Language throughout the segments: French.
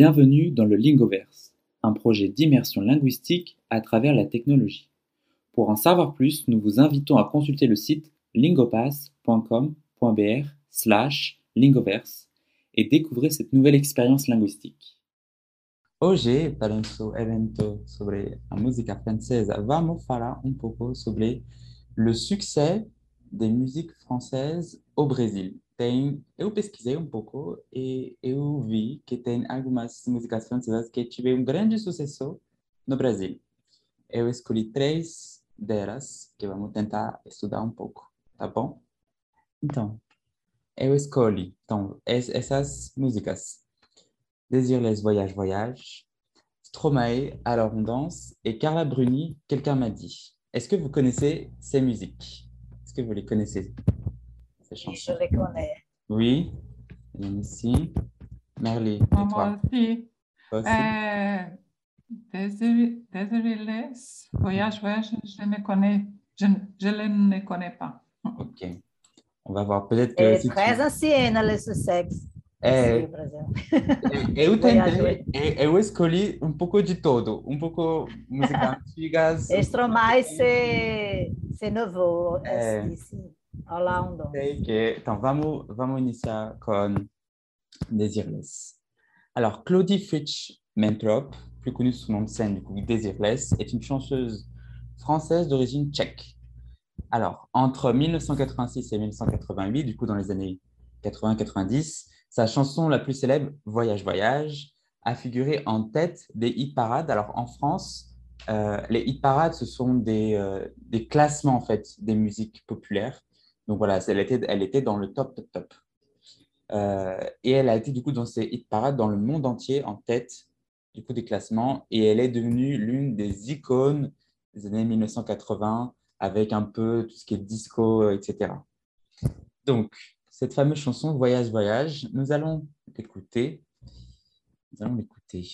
Bienvenue dans le Lingoverse, un projet d'immersion linguistique à travers la technologie. Pour en savoir plus, nous vous invitons à consulter le site lingopass.com.br slash lingoverse et découvrir cette nouvelle expérience linguistique. Hoje, para nosso evento sobre a música francesa, vamos falar um pouco sobre le succès des musiques françaises au Brésil. Tem, eu pesquisei um pouco e eu vi que tem algumas músicas francesas que tiveram um grande sucesso no Brasil. Eu escolhi três delas que vamos tentar estudar um pouco, tá bom? Então, eu escolhi então, essas músicas. Désirless Voyage Voyage, Stromae, Alors on danse, et Carla Bruni, Quelqu'un m'a dit. Est-ce que vous connaissez ces musiques Est-ce que vous les connaissez je les connais. Oui. Merly, et toi aussi. Euh, voyage, voyage, je ne connais, je, je ne connais pas. Ok. On va voir peut-être que. É si très tu... ancienne, le Sussex. É, eu tentei, eu escolhi um pouco de todo, um pouco música antigas. Stromae, c'est nouveau. É. Assim, Vamos, Desireless. Alors, Claudie Fritsch Mentrop, plus connue sous nom de scène du coup Desireless, est une chanteuse française d'origine tchèque. Alors, entre 1986 et 1988, du coup dans les années 80-90, sa chanson la plus célèbre, Voyage Voyage, a figuré en tête des hit parades. Alors en France, euh, les hit parades, ce sont des, euh, des, classements en fait des musiques populaires. Donc voilà, elle était, dans le top, top, top. Euh, et elle a été du coup dans ces hit parades dans le monde entier en tête du coup des classements et elle est devenue l'une des icônes des années 1980 avec un peu tout ce qui est disco, etc. Donc, cette fameuse chanson Voyage, Voyage, nous allons l'écouter. Nous allons l'écouter.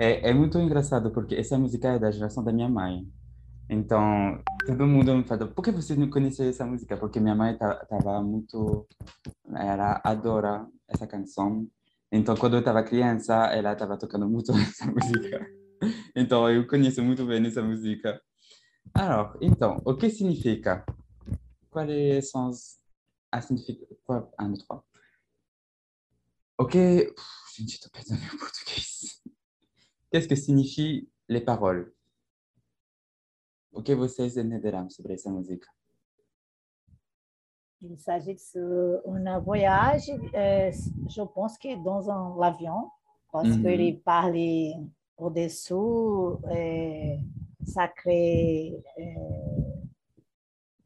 É, é muito engraçado porque essa música é da geração da minha mãe. Então, todo mundo me fala, por que você não conhece essa música? Porque minha mãe estava muito, ela adora essa canção. Então, quando eu estava criança, ela estava tocando muito essa música. Então, eu conheço muito bem essa música. Alors, então, o que significa? Quais são as, as significações? Um, dois, três. O que... Gente, estou perdendo meu português. Qu'est-ce que signifient les paroles? O que vocês entenderão sobre essa música? Il s'agit d'une voyage, euh, je pense que dans un l'avion, parce qu'il parle au-dessous, euh, sacré euh,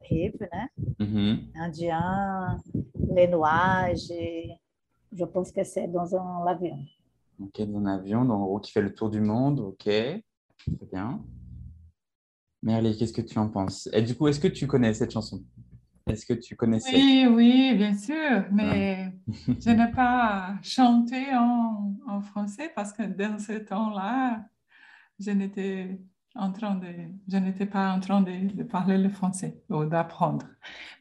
rive, né? Mhm. Indien, les nuages. Je pense que c'est dans un avion. Ok, dans un avion, dans, en gros, qui fait le tour du monde, ok. Très bien. Merle, qu'est-ce que tu en penses? Et du coup, est-ce que tu connais cette chanson? Est-ce que tu connaissais? Oui, oui, bien sûr, mais je n'ai pas chanté en, en français parce que dans ce temps-là, je n'étais en train de, je n'étais pas en train de, de parler le français ou d'apprendre.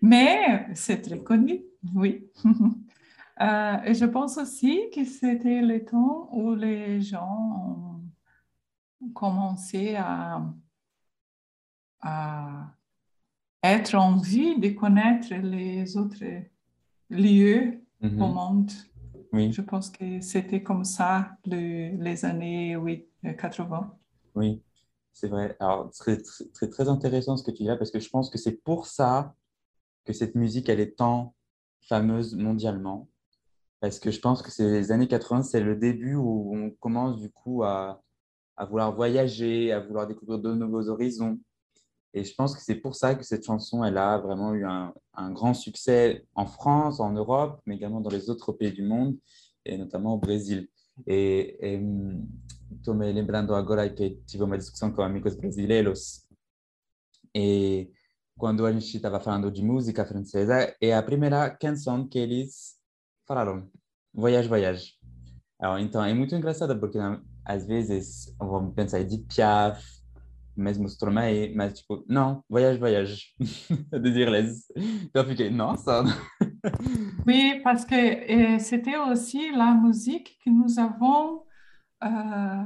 Mais c'est très connu, oui. Euh, et je pense aussi que c'était le temps où les gens ont commencé à, à être envie de connaître les autres lieux Mhm. au monde. Oui, Je pense que c'était comme ça le- les années oui, euh, 80. oui, c'est vrai. Alors, très, très, très intéressant ce que tu dis là, parce que je pense que c'est pour ça que cette musique, elle est tant fameuse mondialement. Parce que je pense que c'est les années 80, c'est le début où on commence du coup à, vouloir voyager, à vouloir découvrir de nouveaux horizons. Et je pense que c'est pour ça que cette chanson, elle a vraiment eu un, grand succès en France, en Europe, mais également dans les autres pays du monde, et notamment au Brésil. Et, et hum, tô me lembrando agora que tive uma discussão com amigos brasileiros, e quando a gente estava falando de música francesa, é a primeira canção que eles falaram, Voyage, Voyage. Alors, então, é muito engraçado, porque às vezes vamos pensar Edith Piaf, mesmo Stromae, mas tipo, não, Voyage, Voyage, de Dirles. Eu fiquei, nossa! Oui, parce que euh, c'était aussi la musique que nous avons euh,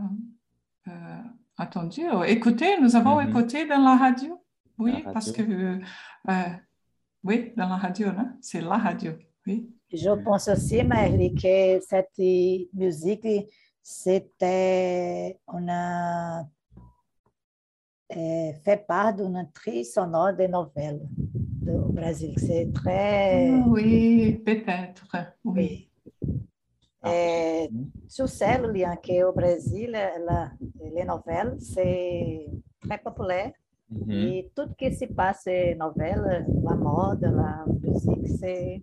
euh, attendu, euh, écouté, nous avons Mhm. écouté dans la radio. Oui, La parce que, euh, oui, dans la radio, non? c'est la radio, oui. Je pense aussi, Merly, que cette musique, c'était une, euh, fait part d'une tri sonore des nouvelles du Brésil. C'est très... Ah Oui, peut-être, oui. Ah, É, hum, tu sais, Lilian, que o Brasil, ela, les nouvelles, c'est très populaire. mhm. Et tout ce qui se passe en nouvelle, la mode, la musique, c'est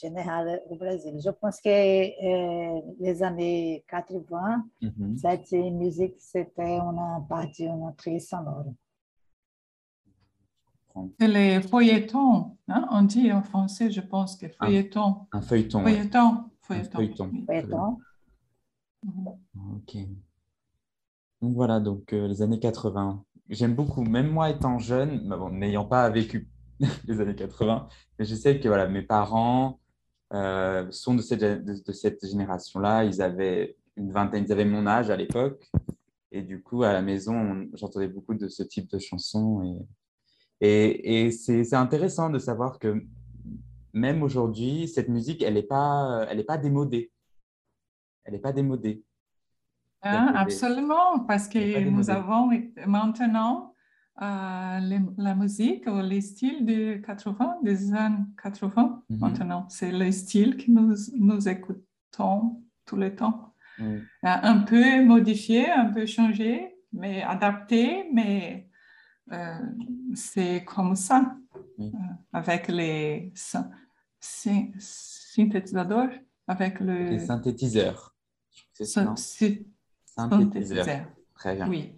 général au Brésil. Je pense que euh, les années 80, Mhm. cette musique, c'était une partie, une tri sonore. C'est les feuilletons, hein, on dit en français, je pense que feuilleton. Un feuilleton. ouais. Feuilleton, feuilleton. feuilleton. oui. Então, Mhm. Ok. Donc voilà, donc euh, les années 80. J'aime beaucoup, même moi étant jeune, bon, n'ayant pas vécu les années 80, mais je sais que voilà, mes parents euh, sont de cette, de, de cette génération-là. Ils avaient une vingtaine, ils avaient mon âge à l'époque. Et du coup, à la maison, on- j'entendais beaucoup de ce type de chansons. Et, et, et c'est intéressant de savoir que même aujourd'hui, cette musique, elle n'est pas, elle est pas démodée. Elle n'est pas démodée. Hein, Il y a des- absolument, parce que nous avons maintenant les- la musique ou les styles de 80, des années 80 Mhm. maintenant. C'est le style que nous, nous écoutons tout le temps. Euh, Un peu modifié, un peu changé, mais adapté, mais euh, c'est comme ça, euh, avec les syn- syn- synthétisateurs, avec le Les synthétiseurs. C'est ça, Synthétiseurs. synthétiseur. Très bien. Oui.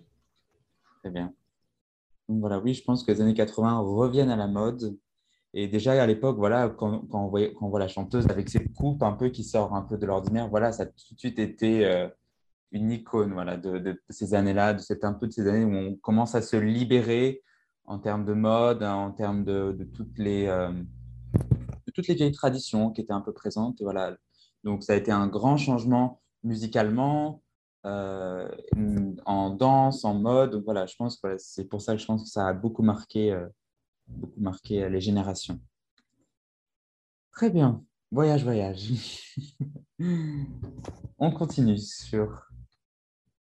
Très bien. Donc voilà, oui, je pense que les années 80 reviennent à la mode. Et déjà à l'époque, voilà, quand, on voit, la chanteuse avec ses coupes un peu qui sort un peu de l'ordinaire, voilà, ça a tout de suite été euh, une icône voilà, de, ces années-là, de cette, un peu de ces années où on commence à se libérer en termes de mode, en termes de, toutes les, de toutes les vieilles traditions qui étaient un peu présentes. voilà. Donc, ça a été un grand changement musicalement, euh, en danse, en mode. Voilà, je pense que c'est pour ça que je pense que ça a beaucoup marqué, euh, beaucoup marqué euh, les générations. Très bien. Voyage, voyage. On continue sur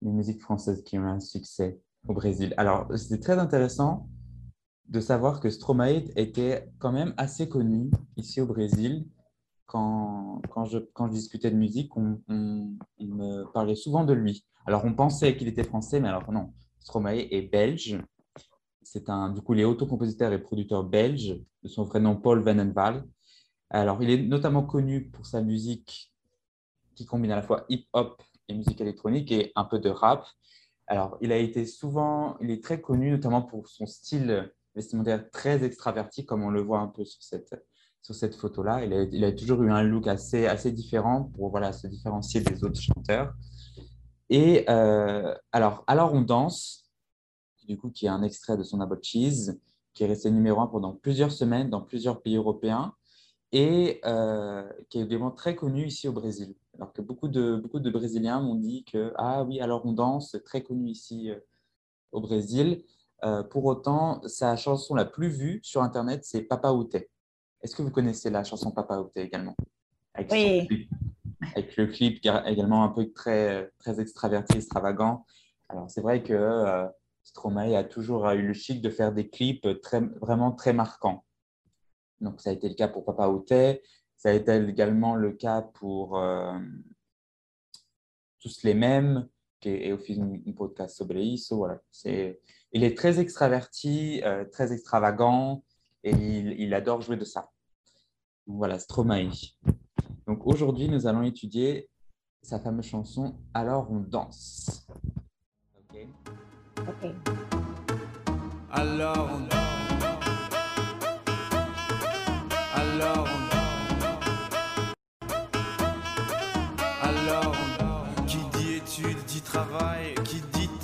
les musiques françaises qui ont un succès au Brésil. Alors, c'était très intéressant de savoir que Stromae était quand même assez connu ici au Brésil. Quand, quand, je, quand je discutais de musique, on, me parlait souvent de lui. Alors, on pensait qu'il était français, mais alors non. Stromae est belge. C'est un, du coup, il est autocompositeur et producteur belge, de son vrai nom Paul Venenval. Alors, il est notamment connu pour sa musique qui combine à la fois hip-hop et musique électronique et un peu de rap. Alors, il a été souvent, il est très connu notamment pour son style vestimentaire très extraverti, comme on le voit un peu sur cette, sur cette photo-là. Il a, toujours eu un look assez, différent pour voilà, se différencier des autres chanteurs. Et euh, alors, alors on danse, du coup, qui est un extrait de son About Cheese, qui est resté numéro un pendant plusieurs semaines dans plusieurs pays européens et euh, qui est également très connu ici au Brésil. Alors que beaucoup de, beaucoup de Brésiliens m'ont dit que, ah oui, alors on danse, très connu ici euh, au Brésil. Pour autant, sa chanson la plus vue sur Internet, c'est Papa Outé. Est-ce que vous connaissez la chanson Papa Outé également? Avec Oui. avec le clip également un peu très, très extraverti, extravagant. Alors, c'est vrai que euh, Stromae a toujours eu le chic de faire des clips très, vraiment très marquants. Donc, ça a été le cas pour Papa Outé. Ça a été également le cas pour euh, Tous les mêmes, qui est, aussi un podcast sobre isso. Voilà. C'est il est très extraverti, euh, très extravagant et il, adore jouer de ça. Voilà, Stromae. Donc aujourd'hui, nous allons étudier sa fameuse chanson Alors on danse. Ok. Ok. Alors on danse.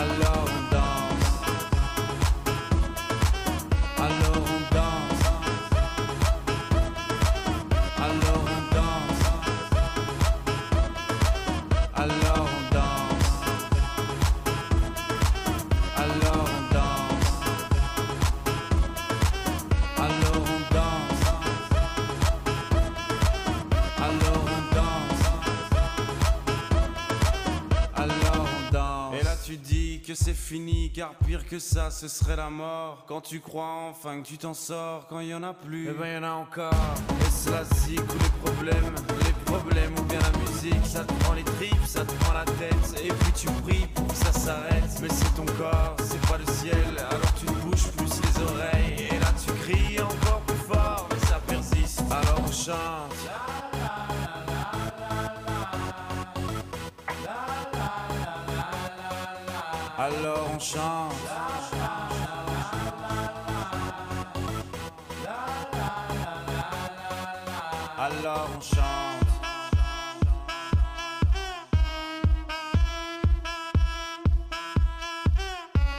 alone. Que c'est fini, car pire que ça, ce serait la mort. Quand tu crois enfin que tu t'en sors, quand y en a plus, eh ben y en a encore. Et cela zik ou les problèmes, les problèmes ou bien la musique, ça te prend les tripes, ça te prend la tête, et puis tu pries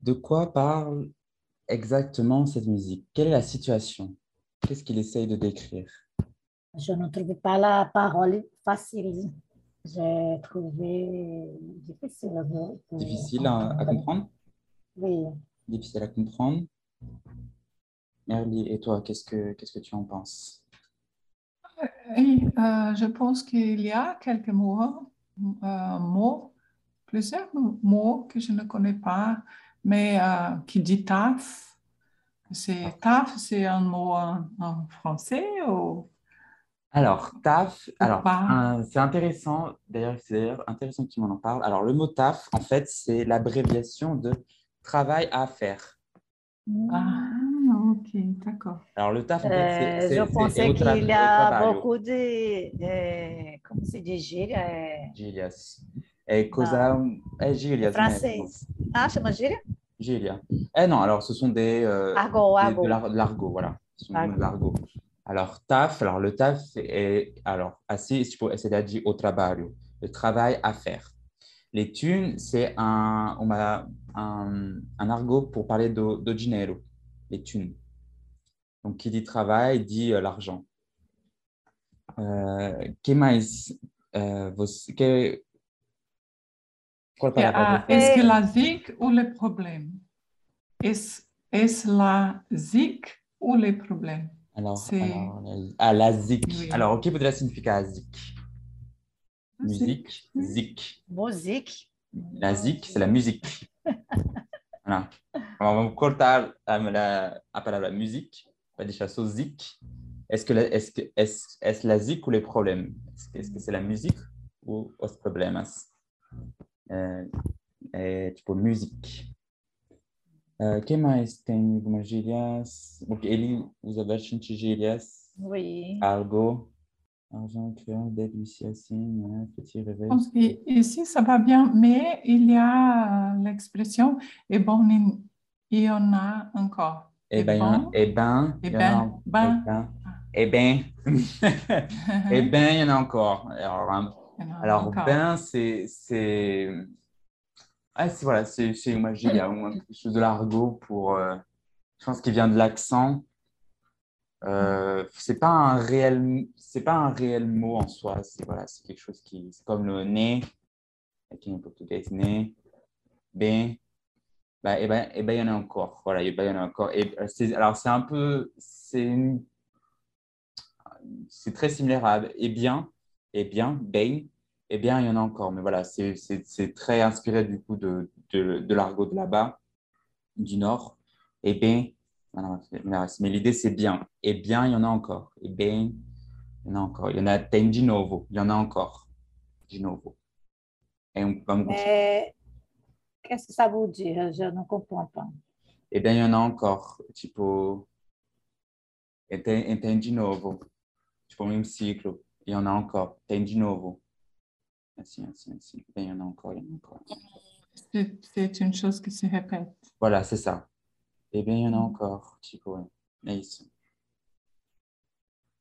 De quoi parle exactement cette musique? Quelle est la situation? Qu'est-ce qu'il essaye de décrire? Je ne trouve pas la parole facile. J'ai trouvé difficile. de- Difficile à, à comprendre? Oui. Difficile à comprendre Merly, et toi, qu'est-ce que, qu'est-ce que tu en penses? Et, euh, je pense qu'il y a quelques mots, euh, mots, plusieurs mots que je ne connais pas, mais euh, qui dit taf. C'est taf, c'est un mot en, en français ou Alors, taf, alors, euh, c'est intéressant, d'ailleurs, c'est d'ailleurs intéressant que tu m'en en parles. Alors, le mot taf, en fait, c'est l'abréviation de travail à faire. Ah, ok, d'accord. Alors, le taf, en fait, Euh, c'est- c'est. je c'est pensais qu'il y a beaucoup de, euh, comment se dit, gíria, euh, Gilias. É coisa. É gírias, francês. mesmo. Ah, chama gíria? Gíria. Eh non, alors ce sont des. euh, Argot, des- argot. de l'ar- de l'argot, voilà. Ce sont des mots de Argot. Alors, taf, alors le taf est. Alors, tipo, c'est-à-dire au trabalho, le travail à faire. Les thunes, c'est un, on m'a- un, un argot pour parler do, do dinheiro, les thunes. Donc, qui dit travail dit euh, l'argent. Euh, que mais, euh, você, que, ah, Est-ce que la zik ou le problème? Est-ce est-ce la zik ou le problème? Alors, alors, la- ah, la zik. Oui. Alors, o que poderia significar a zik? Ah, Musique, zik. zik. Musique. La zik, c'est la musique. Voilà. Alors, vamos cortar a, la, a palavra musique. Vai deixar só zik. Est-ce que, la- est-ce que est-ce, est-ce la zik ou les problèmes? Est-ce que, est-ce que c'est la musique ou os problemas? É, é tipo musique? Uh, que mais tem algumas gírias? Porque ele usa bastante gírias. Oui. Algo. Argent, cœur, delícia, assim, né? Petit Je réveil. pense qu'ici, ça va bien, mais il y a euh, l'expression et bon, il y en a encore. Eh Et ben, eh ben, Eh il y en a- ben, ben. eh ben, eh ben, eh ben, il y en a encore. Alors, alors encore. ben, c'est, c'est, ah, c'est voilà, c'est, j'ai- il y a au moins quelque chose de l'argot pour, euh, je pense qu'il vient de l'accent. Euh, c'est pas un réel, c'est pas un réel mot en soi. C'est voilà, c'est quelque chose qui, c'est comme le né, aqui en portugais, né, ben, bah, eh ben, eh ben, il y en a encore. Voilà, eh ben, il y en a encore. Et, euh, alors, c'est un peu, c'est c'est très similaire à eh bien, eh bien, ben, eh bien, il y en a encore. Mais voilà, c'est très inspiré du coup de, de, de l'argot de là-bas, du nord. Eh bien, voilà, mais l'idée c'est bien. Eh bien, il y en a encore. Eh bien, il y en a encore. Il y en a tem de novo. Il y en a encore. De novo. Et on. Mais qu'est-ce que ça veut dire? Je ne comprends pas. Eh bien, il y en a encore. Tipo, tem, tem de novo. Tipo, um ciclo. Il y en a encore. Tem de novo. Assim, assim, assim. Eh bien, il y en a encore, il y en a encore. C'est c'est une chose qui se répète. Voilà, c'est ça. Eh bien, il y en a encore. Tipo, é, é isso.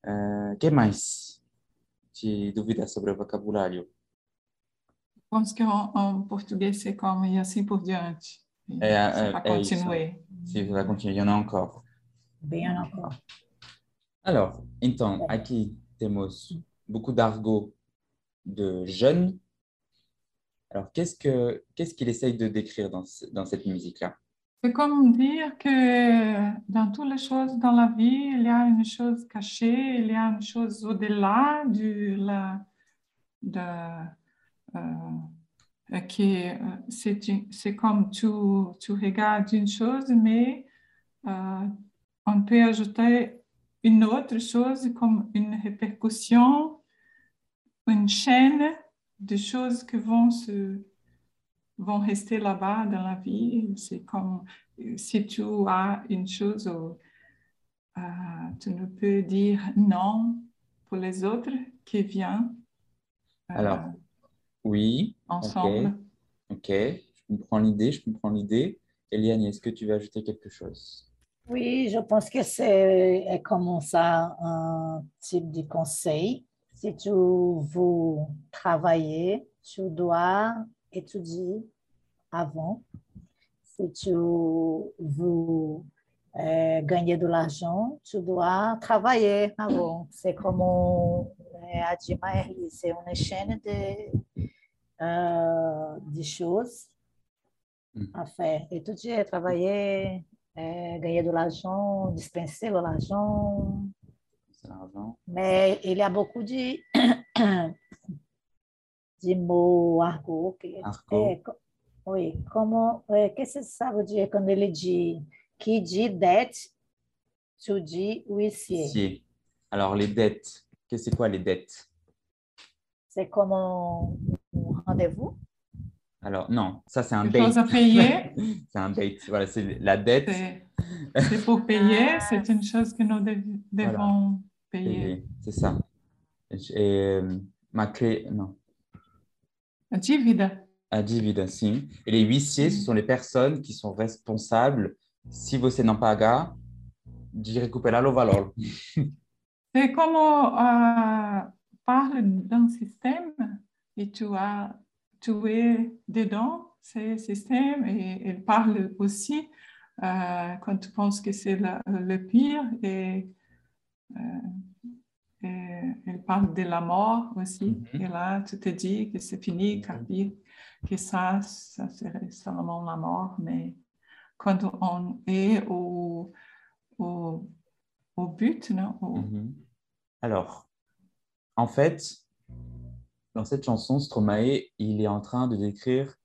Uh, que mais? De dúvidas sobre o vocabulário? Je pense qu'en en portugais, c'est comme et ainsi pour diante. Et É, ça é, va é isso. continuer. Si vous allez continuer, il y en a encore. Bien encore. Alors, então, aqui temos beaucoup d'argot de jeunes. Alors, qu'est-ce que qu'est-ce qu'il essaye de décrire dans, dans cette musique-là? C'est comme dire que dans toutes les choses dans la vie, il y a une chose cachée, il y a une chose au-delà de la, de, euh, euh, c'est une- c'est comme tu, tu regardes une chose, mais euh, on peut ajouter une autre chose comme une répercussion une chaîne de choses qui vont, se, vont rester là-bas dans la vie. C'est comme si tu as une chose, euh, tu ne peux dire non pour les autres qui viennent. euh, Alors, oui. ensemble. Ok, je comprends l'idée, je comprends l'idée. Eliane, est-ce que tu veux ajouter quelque chose? Oui, je pense que c'est est comme ça un type de conseil. Si tu veux travailler, tu dois étudier avant. Si tu veux euh, gagner de l'argent, tu dois travailler avant. C'est comme euh, a dit Maëlie, c'est une chaîne de, euh, de choses Mhm. à faire. Étudier, travailler, euh, gagner de l'argent, dispenser de l'argent. Mais il y a beaucoup de, de mots argot. Que, Argot. é, oui, comment, é, qu'est-ce que ça veut dire quand ele dit, qui dit dette, tu dis huissier. Huissier. Alors, les dettes. Qu'est-ce c'est quoi les dettes? C'est comme un, un rendez-vous? Alors, non, ça c'est un bait. chose à payer, C'est un bait. Voilà, c'est la dette. c'est pour payer, c'est une chose que nous dev- devons payer. C'est ça. Et, euh, ma clé, non. A dívida. A dívida, sim. Et les huissiers, ce sont les personnes qui sont responsables, si você não pagar, de recuperar o valor. C'est comme euh, parle d'un système et tu, as, tu es dedans, ce système, et elle parle aussi euh, quand tu penses que c'est le pire, et, euh, et elle parle de la mort aussi. Mhm. Et là, tu te dis que c'est fini, que, que ça, ça serait seulement la mort, mais quand on est au, au, au but, non? Au- Mhm. Alors, en fait, dans cette chanson, Stromae, il est en train de décrire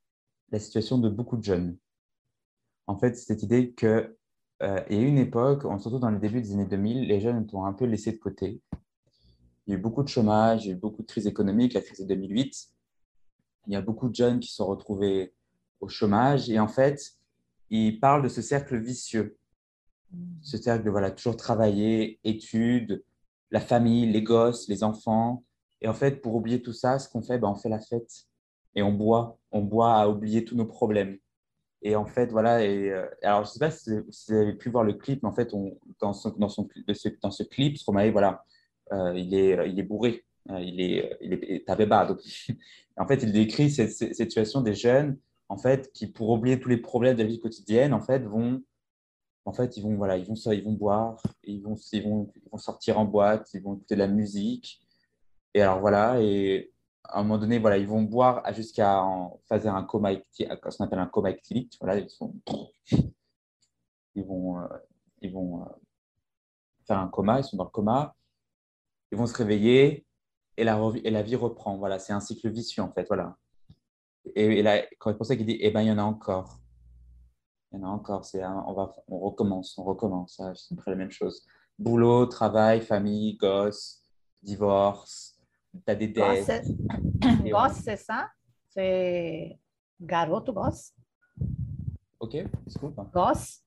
la situation de beaucoup de jeunes. En fait, cette idée que, euh, il y a eu une époque, surtout dans le début des années 2000, les jeunes ont un peu laissé de côté. Il y a eu beaucoup de chômage, il y a eu beaucoup de crise économique, la crise de 2008. Il y a beaucoup de jeunes qui se sont retrouvés au chômage et en fait, il parle de ce cercle vicieux ce cercle de voilà, toujours travailler, études, la famille, les gosses, les enfants. Et en fait, pour oublier tout ça, ce qu'on fait, ben, on fait la fête et on boit. On boit à oublier tous nos problèmes. Et en fait, voilà. Et, euh, alors, je ne sais pas si, vous avez pu voir le clip, mais en fait, dans, son, dans, son, de ce, dans ce clip, Stromae, voilà, il, est, il est bourré. Euh, il est, il est tabébado. en fait, il décrit cette, situation des jeunes, en fait, qui, pour oublier tous les problèmes de la vie quotidienne, en fait, vont en fait, ils vont, voilà, ils vont, ils vont boire, ils vont, ils, vont, ils vont sortir en boîte, ils vont écouter de la musique. Et alors, voilà, et à un moment donné, voilà, ils vont boire jusqu'à faire un coma, ce qu'on appelle un coma actylique. Voilà, ils, sont, ils vont, euh, ils vont euh, faire un coma, ils sont dans le coma, ils vont se réveiller et la, et la vie reprend. Voilà, c'est un cycle vicieux, en fait, voilà. Et, et là, c'est pour ça qu'il dit, eh ben, il y en a encore. Il y en a encore, c'est on, va, on recommence, on recommence, c'est après la même chose. Boulot, travail, famille, gosse, divorce, t'as des dettes. Gosse, gosse, c'est ça? C'est garoto, gosse? Ok, hein. Gosse?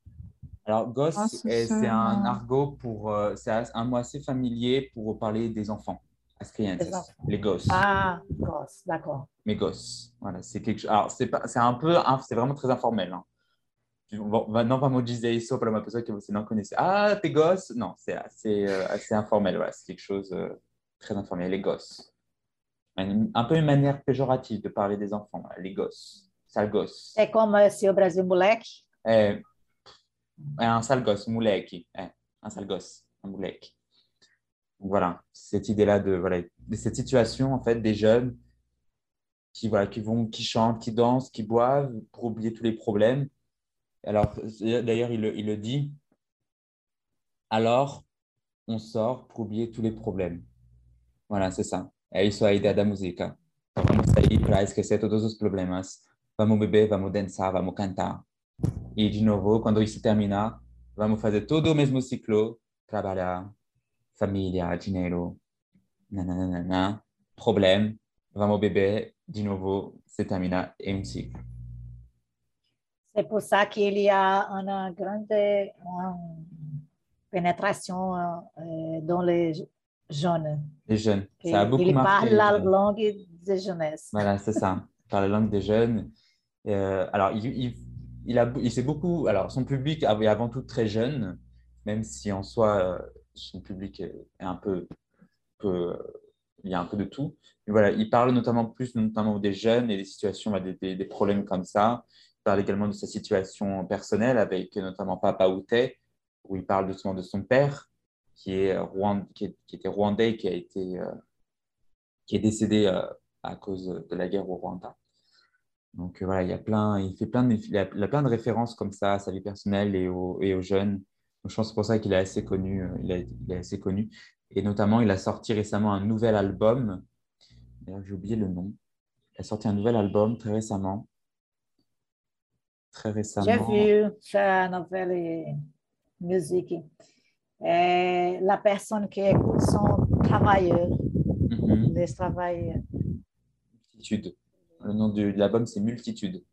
Alors, gosse, Ah, c'est eh, c'est un argot pour, euh, c'est un mot assez familier pour parler des enfants. Les gosses, Ah, gosse, d'accord. mes gosses. Voilà, c'est quelque chose. Alors, c'est pas, c'est un peu, hein, c'est vraiment très informel. Hein. Bon, não vamos dizer isso para uma pessoa que você não conhece. Ah, tes gosses? Non, c'est assez, euh, assez informel. Voilà, c'est quelque chose euh, très informel. Les gosses. Un, un peu une manière péjorative de parler des enfants. voilà, Les gosses. Sale gosse. É como se o Brasil moleque? É, é un sale gosse, moleque. É, un sale gosse, un voilà, cette idée-là de, voilà, cette situation, en fait, des jeunes qui, voilà, qui vont, qui chantent, qui dansent, qui boivent pour oublier tous les problèmes. Alors, d'ailleurs, il, le- il le dit. Alors, on sort pour oublier tous les problèmes. Voilà, c'est ça. É isso aí da, da música. Vamos sair para esquecer todos os problemas. Vamos beber, vamos dançar, vamos cantar. E, de novo, quando isso terminar, vamos fazer todo o mesmo ciclo. Trabalhar, família, dinheiro, nananana. problème, vamos bébé, de novo, se termina em um ciclo. C'est pour ça qu'il y a une grande une pénétration dans les jeunes. Les jeunes, ça a beaucoup Ils marqué. parlent la langue de jeunesse. Voilà, c'est ça, par la langue des jeunes. Euh, alors, il, il, il, s'est beaucoup. Alors, son public est avant tout très jeune, même si en soi, euh, son public est un peu. il y a un peu de tout. Il parle notamment plus notamment des jeunes et des situations, bah, des, problèmes comme ça. Il parle également de sa situation personnelle avec notamment Papa Outé, où il parle justement de son père, qui, est qui était rwandais qui, a été, euh, qui est décédé euh, à cause de la guerre au Rwanda. Donc euh, voilà, il y a plein, il fait plein de, il a, il a plein de références comme ça à sa vie personnelle et aux, et aux jeunes. Donc, je pense que c'est pour ça qu'il est assez connu. euh, Il, a- il est assez connu. Et notamment, il a sorti récemment un nouvel album. D'ailleurs, j'ai oublié le nom. Il a sorti un nouvel album très récemment. Très récemment. J'ai vu sa nouvelle musique. Et la personne qui écoute son travailleur, Mhm. les travailleurs. Le nom de l'album, c'est Multitude.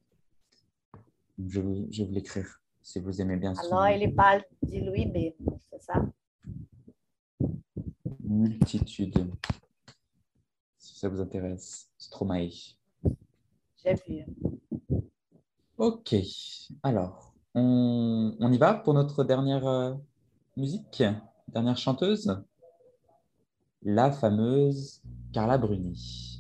Je vais, je vais vous l'écrire si vous aimez bien Alors, il parle de lui-même, c'est ça? Multitude. Si ça vous intéresse, Stromae. J'ai vu. Ok, alors, on, on y va pour notre dernière euh, musique, dernière chanteuse, la fameuse Carla Bruni.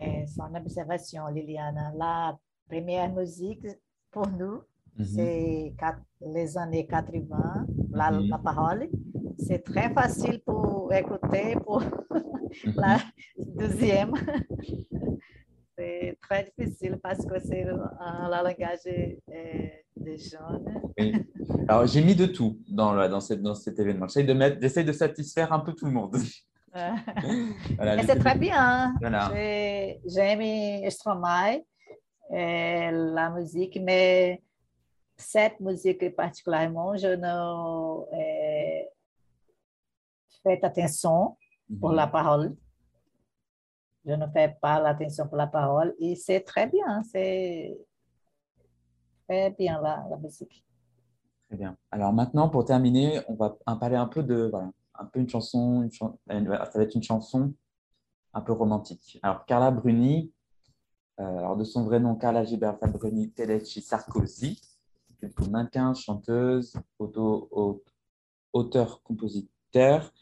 Et son observation, Liliana. La première musique pour nous, Mhm. c'est les années 80, la, Mhm. la parole. C'est très facile pour écouter pour Mhm. la deuxième. C'est très difficile parce que c'est euh, la langage des jeunes. Oui. Alors, j'ai mis de tout dans, dans, cette- dans cet événement. J'essaie de, mettre- j'essaie de satisfaire un peu tout le monde. Voilà, le c'est très bien. Voilà. J'ai j'ai aimé Stromae, euh, la musique, mais cette musique particulièrement, je ne euh, fais attention pour la parole. Je ne fais pas l'attention pour la parole et c'est très bien. C'est très bien la, la musique. Très bien. Alors maintenant, pour terminer, on va en parler un peu de, voilà, un peu une chanson, ça va être une chanson un peu romantique. Alors Carla Bruni, euh, alors de son vrai nom Carla Gilberta Bruni Tedeschi Sarkozy, c'est une mannequin, chanteuse, auteur, compositeur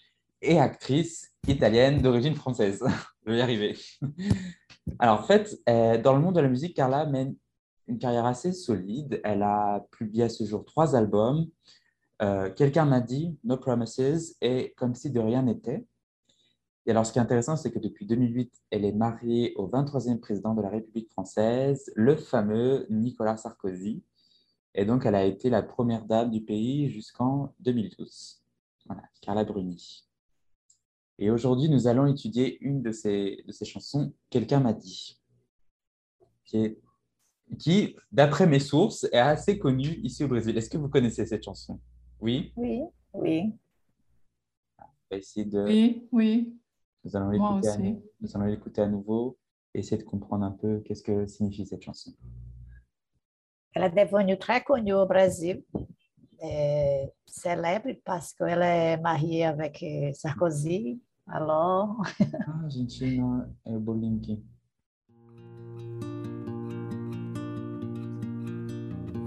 et actrice italienne d'origine française. Je vais y arriver. Alors en fait, euh, dans le monde de la musique, Carla mène une carrière assez solide. Elle a publié à ce jour trois albums. Euh, Quelqu'un m'a dit No Promises et Comme si de rien n'était. Et alors, ce qui est intéressant, c'est que depuis 2008, elle est mariée au 23e président de la République française, le fameux Nicolas Sarkozy. Et donc, elle a été la première dame du pays jusqu'en 2012. Voilà, Carla Bruni. Et aujourd'hui, nous allons étudier une de ses, de ses chansons, Quelqu'un m'a dit, qui qui, d'après mes sources, est assez connue ici au Brésil. Est-ce que vous connaissez cette chanson? Oui Oui, oui. On va essayer de... Oui, oui. Nous allons l'écouter à, nous allons l'écouter à nouveau et essayer de comprendre un peu qu'est-ce que signifie cette chanson. Elle est devenue très connue au Brésil, euh, célèbre parce qu'elle est mariée avec euh, Sarkozy. Alors, Ah, Argentina et Bolinki.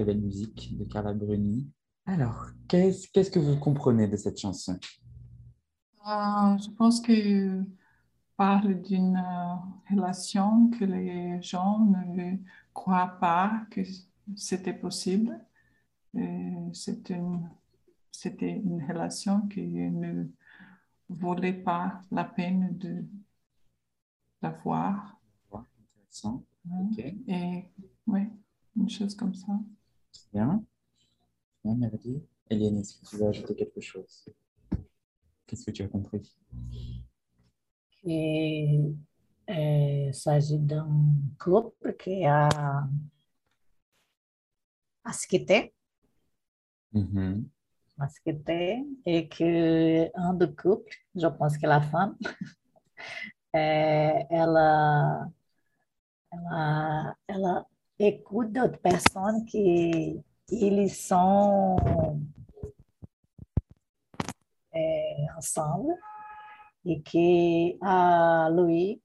Très belle musique de Carla Bruni. Alors, qu'est-ce qu'est-ce que vous comprenez de cette chanson? Euh, je pense que parle d'une euh, relation que les gens ne croient pas que c'était possible. Et C'est une, c'était une relation qui ne valait pas la peine de d'avoir. Intéressant. Et oui, une chose comme ça. Bien. Bien, Mélodie. Eliane, est-ce que tu veux ajouter quelque chose? Qu'est-ce que tu as compris? Que eh, s'agit d'un couple qui a, a se quitté, Mhm. a se quitté, et que un do couple, je pense que la femme, eh, ela, ela, ela écoute d'autres personnes que eles são eh, ensemble et que à Louis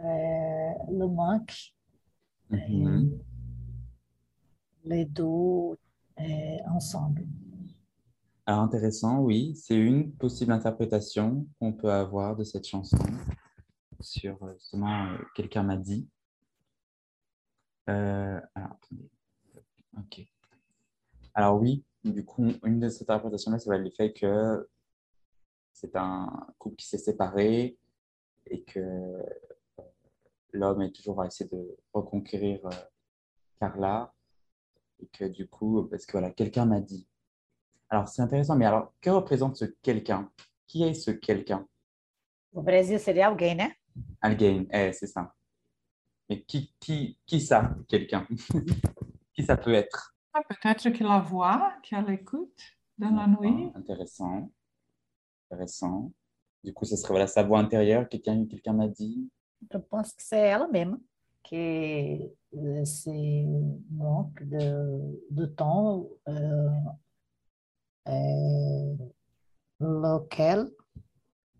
eh, le manque Mhm. les deux ensemble. Alors, intéressant, oui. C'est une possible interprétation qu'on peut avoir de cette chanson sur euh, justement euh, quelqu'un m'a dit. Euh, alors, attendez. Ok. Alors, oui, du coup, une de ces interprétations-là, ça va être le fait que c'est un couple qui s'est séparé et que euh, l'homme est toujours à essayer de reconquérir euh, Carla et que du coup, parce que voilà, quelqu'un m'a dit. Alors, c'est intéressant, mais alors, que représente ce quelqu'un? Qui est ce quelqu'un? O Brasil seria alguém, né? Alguém, eh, c'est ça. Mais qui, qui, qui ça, quelqu'un? Qui ça peut être? Ah, Peut-être que la voix qu'elle écoute dans la nuit. Intéressant. Intéressant. Du coup, ce serait voilà, sa voix intérieure, quelqu'un quelqu'un m'a dit? Eu penso que c'est mesma, que esse manque de, de temps euh, é, lequel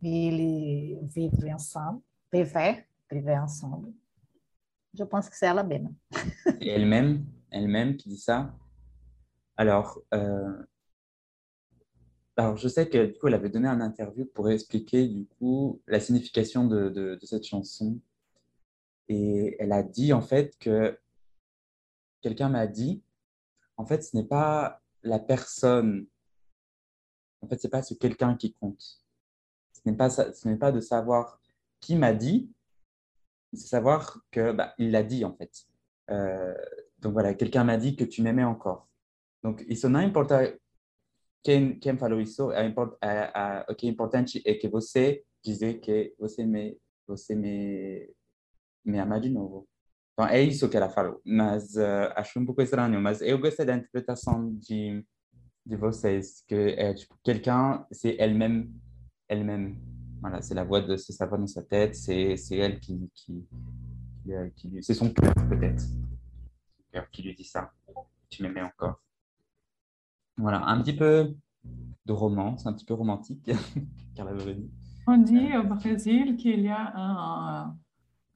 eles vivem ensemble, viver, viver ensemble. Je pense que c'est mesma. Et elle-même, elle-même qui dit ça. Alors, euh, alors, je sais que du coup, elle avait donné un interview pour expliquer du coup la signification de, cette chanson. Et elle a dit en fait que quelqu'un m'a dit, en fait, ce n'est pas la personne, en fait, c'est pas ce quelqu'un qui compte. Ce n'est pas, ce n'est pas de savoir qui m'a dit, c'est savoir que bah, il l'a dit en fait. Euh, donc voilà, quelqu'un m'a dit que tu m'aimais encore. Donc, isso não importa quem, quem falou isso, é, é, o que é importante é que você dizer que você me, você me, me ama de novo. Então, é isso que ela falou. Mas uh, acho um pouco estranho, mas eu gostei da interpretação de, de vocês, que quelqu'un, c'est elle-même, elle-même. Voilà, c'est la voix de, c'est sa voix dans sa tête, c'est, c'est elle qui, qui, qui, euh, qui c'est son cœur peut-être, Son cœur qui lui dit ça. Tu m'aimais encore. Voilà, un petit peu de romance, un petit peu romantique, Carla Bruni. On dit au Brésil qu'il y a un,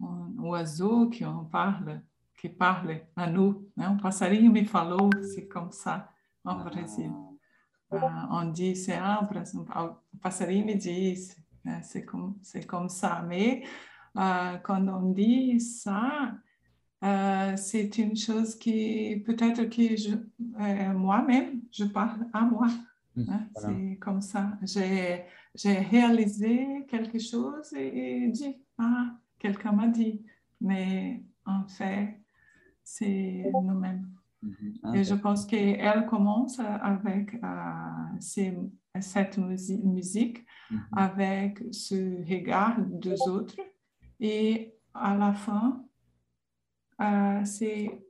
un oiseau qui en parle, qui parle à nous. né? Um passarinho me falou, c'est comme ça au Brésil. Ah, on dit, c'est un, ah, o passarinho me né? C'est comme, c'est comme ça. Mais ah, quand on dit ça, euh, c'est une chose qui peut-être que je, euh, moi-même, je parle à moi. hein. Voilà. C'est comme ça. J'ai, j'ai réalisé quelque chose et, et dit, ah, quelqu'un m'a dit. Mais en fait, c'est nous-mêmes. Mhm. Et je pense qu'elle commence avec euh, ces- cette musi- musique, Mhm. avec ce regard des autres. Et à la fin, euh, c'est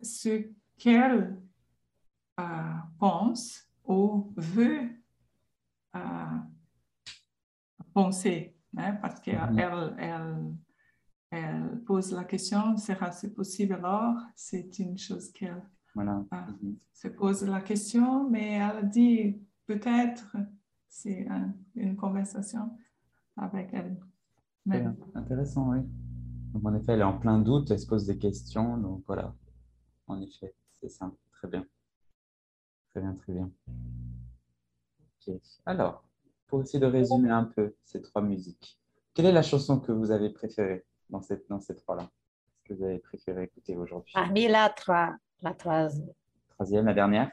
ce qu'elle euh, pense ou veut euh, penser. hein, parce qu'elle Mhm. elle, elle, elle pose la question, sera-ce possible alors? C'est une chose qu'elle Voilà. Mhm. se pose la question, mais elle dit peut-être c'est un- une conversation avec elle. Même. Intéressant, oui. Donc, en effet, elle est en plein doute, elle se pose des questions. Donc, voilà. En effet, c'est ça. Très bien. Très bien, très bien. Alors, pour essayer de résumer un peu ces trois musiques, quelle est la chanson que vous avez préférée dans, cette, dans ces trois-là? Que vous avez préféré écouter aujourd'hui? Parmi la trois, la troisième. Troisième, la dernière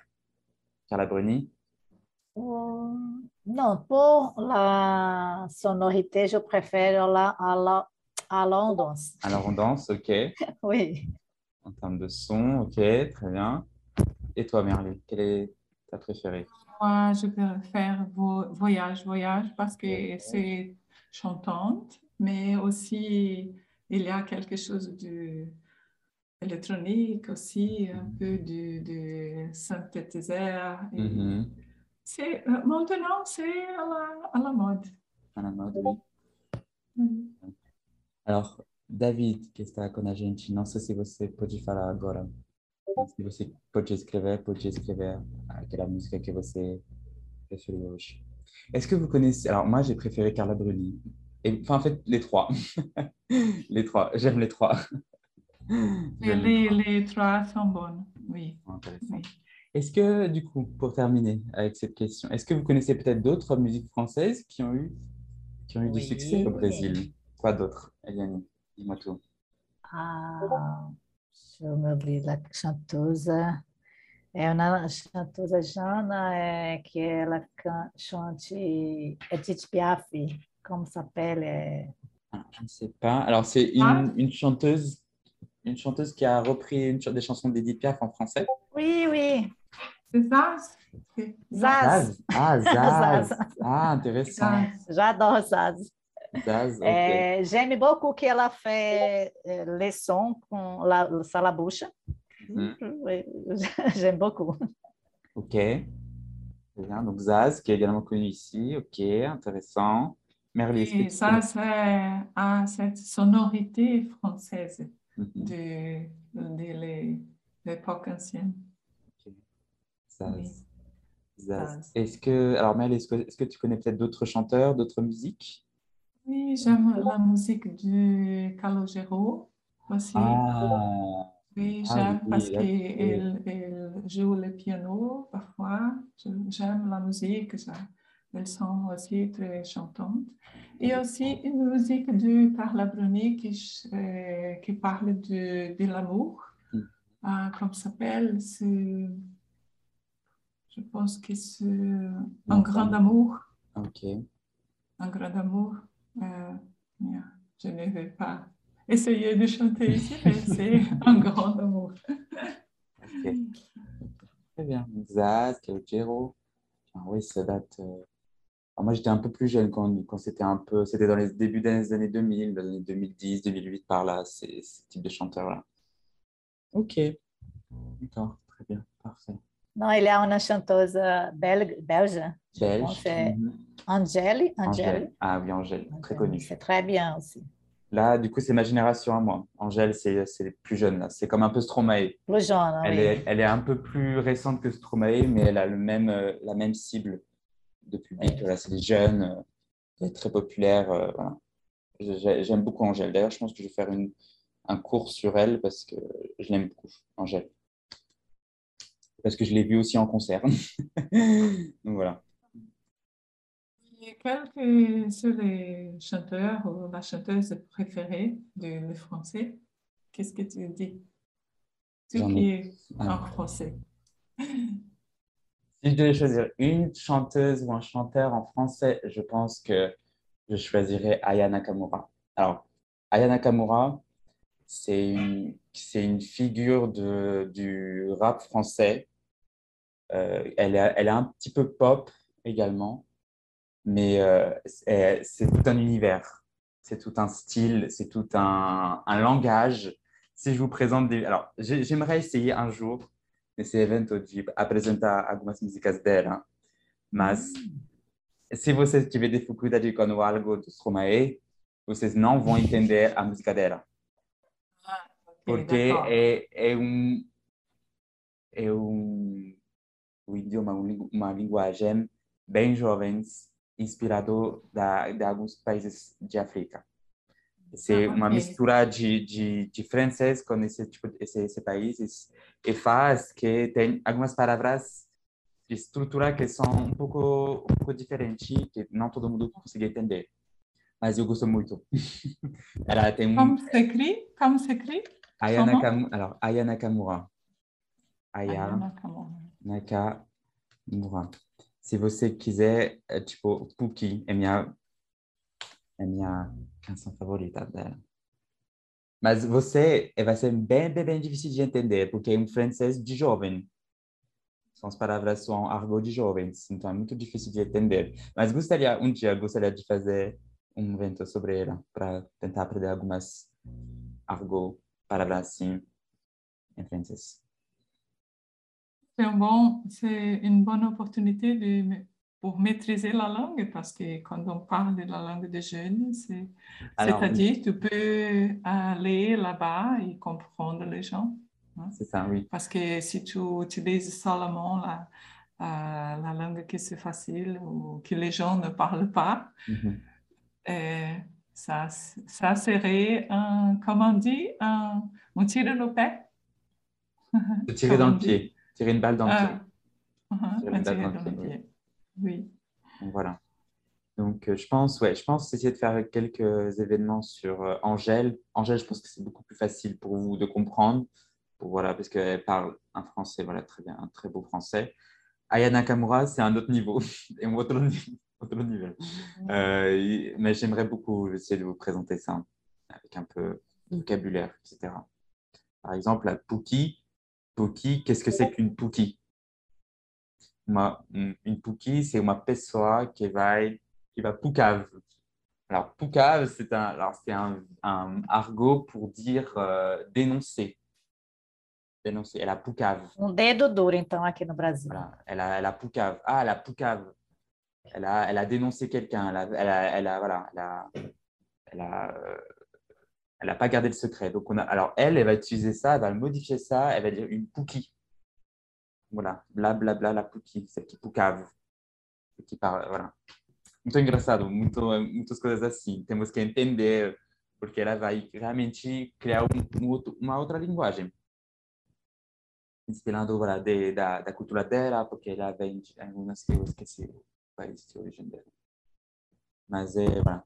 Carla Bruni Oh, Non, pour la sonorité, je préfère la à la à London. Alors, on danse, ok. Oui. En termes de son, ok, très bien. Et toi, Merle, quelle est ta préférée? Moi, je préfère Vo- Voyage, Voyage parce que c'est chantante, mais aussi il y a quelque chose de électronique aussi, un peu de, de synthétiseur. et Mhm. C'est, euh, maintenant, c'est à la, à la mode. À la mode, oui. Alors, David, que está com a gente, não sei se você pode falar agora. Se você pode escrever, pode escrever aquela música que você preferiu hoje. Est-ce que vous connaissez... Alors, moi, j'ai préféré Carla Bruni. Et, enfin, en fait, les trois. les trois. J'aime les trois. Les les, les trois sont bonnes, oui. oui. Est-ce que, du coup, pour terminer avec cette question, est-ce que vous connaissez peut-être d'autres musiques françaises qui ont eu, qui ont eu du succès au Brésil? Quoi d'autre, Eliane? Dis-moi tout. Ah, je m'oublie la chanteuse. É uma chanteuse Jana, é, que ela can- chante Edith Piaf, como s'appelle? É, Alors, je ne sais pas. Alors, c'est une, Ah. une chanteuse, une chanteuse qui a repris une des chansons d'Edith Piaf en français. Oui, oui, C'est ça? C'est- Zaz. Ah, Zaz. Zaz. Ah, intéressant. Zaz. J'adore Zaz. Zaz. É, J'aime beaucoup que ela fait é, les sons com la, la bouche. Mhm. Oui, J'aime beaucoup. Ok. Très bien. Donc, Zaz, qui est également connu ici. Ok, intéressant. Tu ça, connais- c'est à cette sonorité française Mhm. de, de l'é- l'époque ancienne. Zaz. Oui. Zaz. Zaz. Est-ce que, alors Merly, est-ce que, est-ce que tu connais peut-être d'autres chanteurs, d'autres musiques? Oui, j'aime la musique de Calogero aussi. Ah, Oui, Ah j'aime oui, parce qu'elle elle joue le piano parfois. J'aime la musique, ça. Elles sont aussi très chantantes. Et aussi une musique de Carla Bruni qui, euh, qui parle de, de l'amour. Mm. Ah, comment ça s'appelle? C'est- Je pense que c'est Un Non, grand amour. ok. Un grand amour. Euh, yeah, je ne vais pas essayer de chanter ici, mais c'est un grand amour. Ok. Très bien. Zaz, Calogero. Ah oui, ça date. euh, Alors, moi, j'étais un peu plus jeune quand, quand c'était un peu, c'était dans les débuts des années 2000, dans les années 2010, 2008, par là, ces, ces types de chanteurs-là. Ok, d'accord, très bien, parfait. Non, il y a une chanteuse belge, belge je Belge. pense, c'est mhm. Angèle. Angèle. Angèle. Ah oui, Angèle, très connue. C'est très bien aussi. Là, du coup, c'est ma génération à moi. Angèle, c'est les plus jeunes, là. C'est comme un peu Stromae. Plus jeune, hein, Elle oui. est, elle est un peu plus récente que Stromae, mais elle a le même, euh, la même cible de public. Voilà, c'est des jeunes, euh, elle est très populaire. euh, voilà. J'aime beaucoup Angèle. D'ailleurs, je pense que je vais faire une, un cours sur elle parce que je l'aime beaucoup, Angèle. Parce que je l'ai vue aussi en concert. Donc voilà. Et quels que sont les chanteurs ou la chanteuse préférée du le français? Qu'est-ce que tu dis? Tout qui est en français. Si je devais choisir une chanteuse ou un chanteur en français, je pense que je choisirais Aya Nakamura. Alors, Aya Nakamura, c'est une, une figure de, du rap français. Euh, elle est, elle est un petit peu pop également, mais euh, c'est tout un univers, c'est tout un style, c'est tout un, un langage. Si je vous présente des... Alors, j'ai- j'aimerais essayer un jour nesse evento de apresentar algumas músicas dela, mas se vocês tiverem dificuldade com algo do Stromae, vocês não vão entender a música dela, Ok, porque é, é um é um o idioma um uma linguagem bem jovens, inspirado da de alguns países de África. C'est Ah, uma ok. mistura de, de, de francês com esse tipo esse, esse países e faz que tem algumas palavras de estrutura que são um pouco um pouco diferentes que não todo mundo consegue entender mas eu gosto muito ela tem um Comme s'écrit? Comme s'écrit? Aya comment? Nakam- alors Aya Nakamura Aya Aya Nakamura. Nakamura se você quiser é, tipo Puki é minha é minha canção favorita dela mas você é, vai ser bem, bem, bem difícil de entender, porque é um francês de jovem. São as palavras são argot de jovens, então é muito difícil de entender. Mas gostaria, um dia, gostaria de fazer um evento sobre ela, para tentar aprender algumas argot, palavras assim, em francês. C'est un bon, une bonne opportunité de, pour maîtriser la langue parce que quand on parle de la langue des jeunes, c'est-à-dire tu peux aller là-bas et comprendre les gens. c'est ça, oui. Parce que si tu utilises seulement la, euh, la langue qui c'est facile ou que les gens ne parlent pas, Mhm. euh, ça, ça serait un, comment on dit, un, un tir au pied. Se tirer dans le pied, tirer une balle dans le pied. Tirer un une balle tir dans le dans le pied, pied. Oui. Donc, voilà. Donc, euh, je pense, ouais, je pense essayer de faire quelques événements sur euh, Angèle. Angèle, je pense que c'est beaucoup plus facile pour vous de comprendre, pour, voilà, parce qu'elle parle un français, voilà, très bien, un très beau français. Aya Nakamura, c'est un autre niveau, et un autre, ni- autre niveau. Euh, y- mais j'aimerais beaucoup essayer de vous présenter ça avec un peu de vocabulaire, etc. Par exemple, la Pookie. Pookie, qu'est-ce que c'est qu'une Pookie? Uma, um- une Pookie, c'est uma pessoa que vai, qui va Poucave. Alors, Poucave, c'est un, alors, c'est un, un argot pour dire euh, dénoncer. Dénoncer. Elle a Poucave. Um dedo duro, então, aqui no Brasil. Voilà. Elle a, elle a Poucave. Ah, elle a Poucave. Elle a, elle a dénoncé quelqu'un. Elle a, elle a, elle a- voilà, elle a, elle a, euh, elle a pas gardé le secret. Donc, on a, alors, elle, elle va utiliser ça, elle va modifier ça, elle va dire une Pouki. Voilà, bla bla bla, la Pouki, celle qui Poucave. Celle Qui parle, voilà. Muito engraçado, muito, muitas coisas assim. Temos que entender, porque ela vai realmente criar um, um outro, uma outra linguagem inspirando voilà, de, da, da cultura dela, porque ela vem de algumas que eu esqueci o país de origem dela. Mas é, voilà,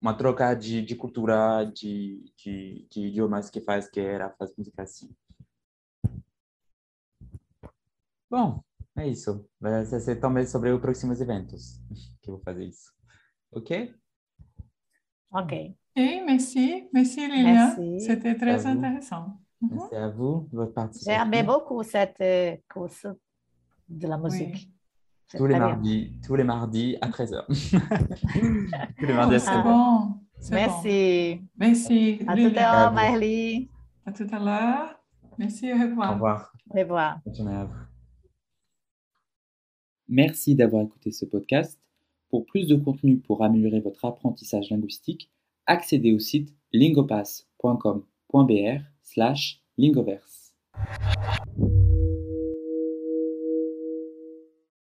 uma troca de, de cultura, de, de, de idiomas que faz que ela faz música assim. Bom, é isso. Vai ser também sobre os próximos eventos que eu vou fazer isso. Ok? Ok. Et merci, merci Lilia. Merci. C'était très À intéressant. Merci à vous de votre J'ai aimé participation. beaucoup cette course de la musique. Oui. Tous les mardis, tous les mardis à 13h. tous les mardis à c'est 13h. bon. c'est bon. Merci. Merci. À tout à l'heure. Marly. À tout à l'heure. Merci, au revoir. Au revoir. Au revoir. Bonne journée à vous. Merci d'avoir écouté ce podcast. Pour plus de contenu pour améliorer votre apprentissage linguistique, accédez au site lingopass.com.br slash lingoverse.